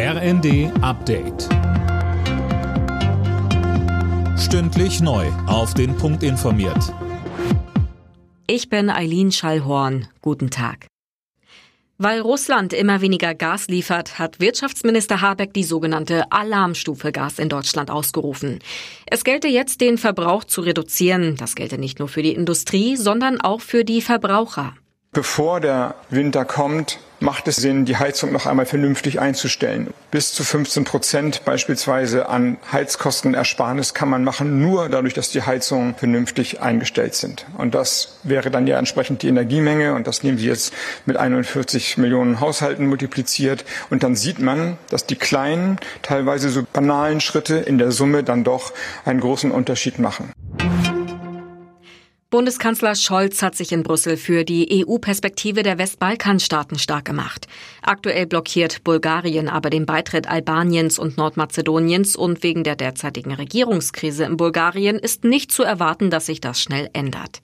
RND Update. Stündlich neu. Auf den Punkt informiert. Ich bin Eileen Schallhorn. Guten Tag. Weil Russland immer weniger Gas liefert, hat Wirtschaftsminister Habeck die sogenannte Alarmstufe Gas in Deutschland ausgerufen. Es gelte jetzt, den Verbrauch zu reduzieren. Das gelte nicht nur für die Industrie, sondern auch für die Verbraucher. Bevor der Winter kommt, macht es Sinn, die Heizung noch einmal vernünftig einzustellen. Bis zu 15 Prozent beispielsweise an Heizkostenersparnis kann man machen, nur dadurch, dass die Heizungen vernünftig eingestellt sind. Und das wäre dann ja entsprechend die Energiemenge. Und das nehmen Sie jetzt mit 41 Millionen Haushalten multipliziert. Und dann sieht man, dass die kleinen, teilweise so banalen Schritte in der Summe dann doch einen großen Unterschied machen. Bundeskanzler Scholz hat sich in Brüssel für die EU-Perspektive der Westbalkanstaaten stark gemacht. Aktuell blockiert Bulgarien aber den Beitritt Albaniens und Nordmazedoniens und wegen der derzeitigen Regierungskrise in Bulgarien ist nicht zu erwarten, dass sich das schnell ändert.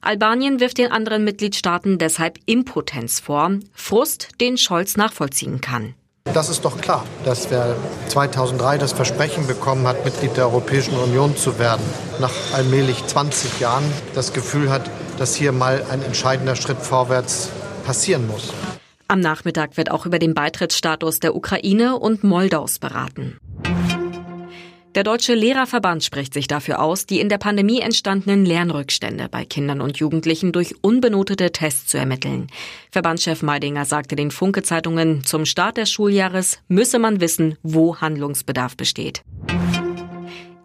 Albanien wirft den anderen Mitgliedstaaten deshalb Impotenz vor, Frust, den Scholz nachvollziehen kann. Das ist doch klar, dass wer 2003 das Versprechen bekommen hat, Mitglied der Europäischen Union zu werden, nach allmählich 20 Jahren das Gefühl hat, dass hier mal ein entscheidender Schritt vorwärts passieren muss. Am Nachmittag wird auch über den Beitrittsstatus der Ukraine und Moldaus beraten. Der Deutsche Lehrerverband spricht sich dafür aus, die in der Pandemie entstandenen Lernrückstände bei Kindern und Jugendlichen durch unbenotete Tests zu ermitteln. Verbandschef Meidinger sagte den Funke-Zeitungen, zum Start des Schuljahres müsse man wissen, wo Handlungsbedarf besteht.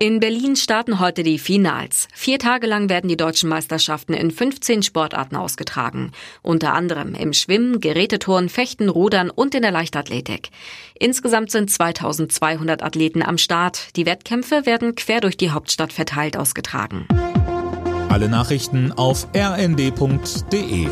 In Berlin starten heute die Finals. Vier Tage lang werden die deutschen Meisterschaften in 15 Sportarten ausgetragen. Unter anderem im Schwimmen, Geräteturnen, Fechten, Rudern und in der Leichtathletik. Insgesamt sind 2200 Athleten am Start. Die Wettkämpfe werden quer durch die Hauptstadt verteilt ausgetragen. Alle Nachrichten auf rnd.de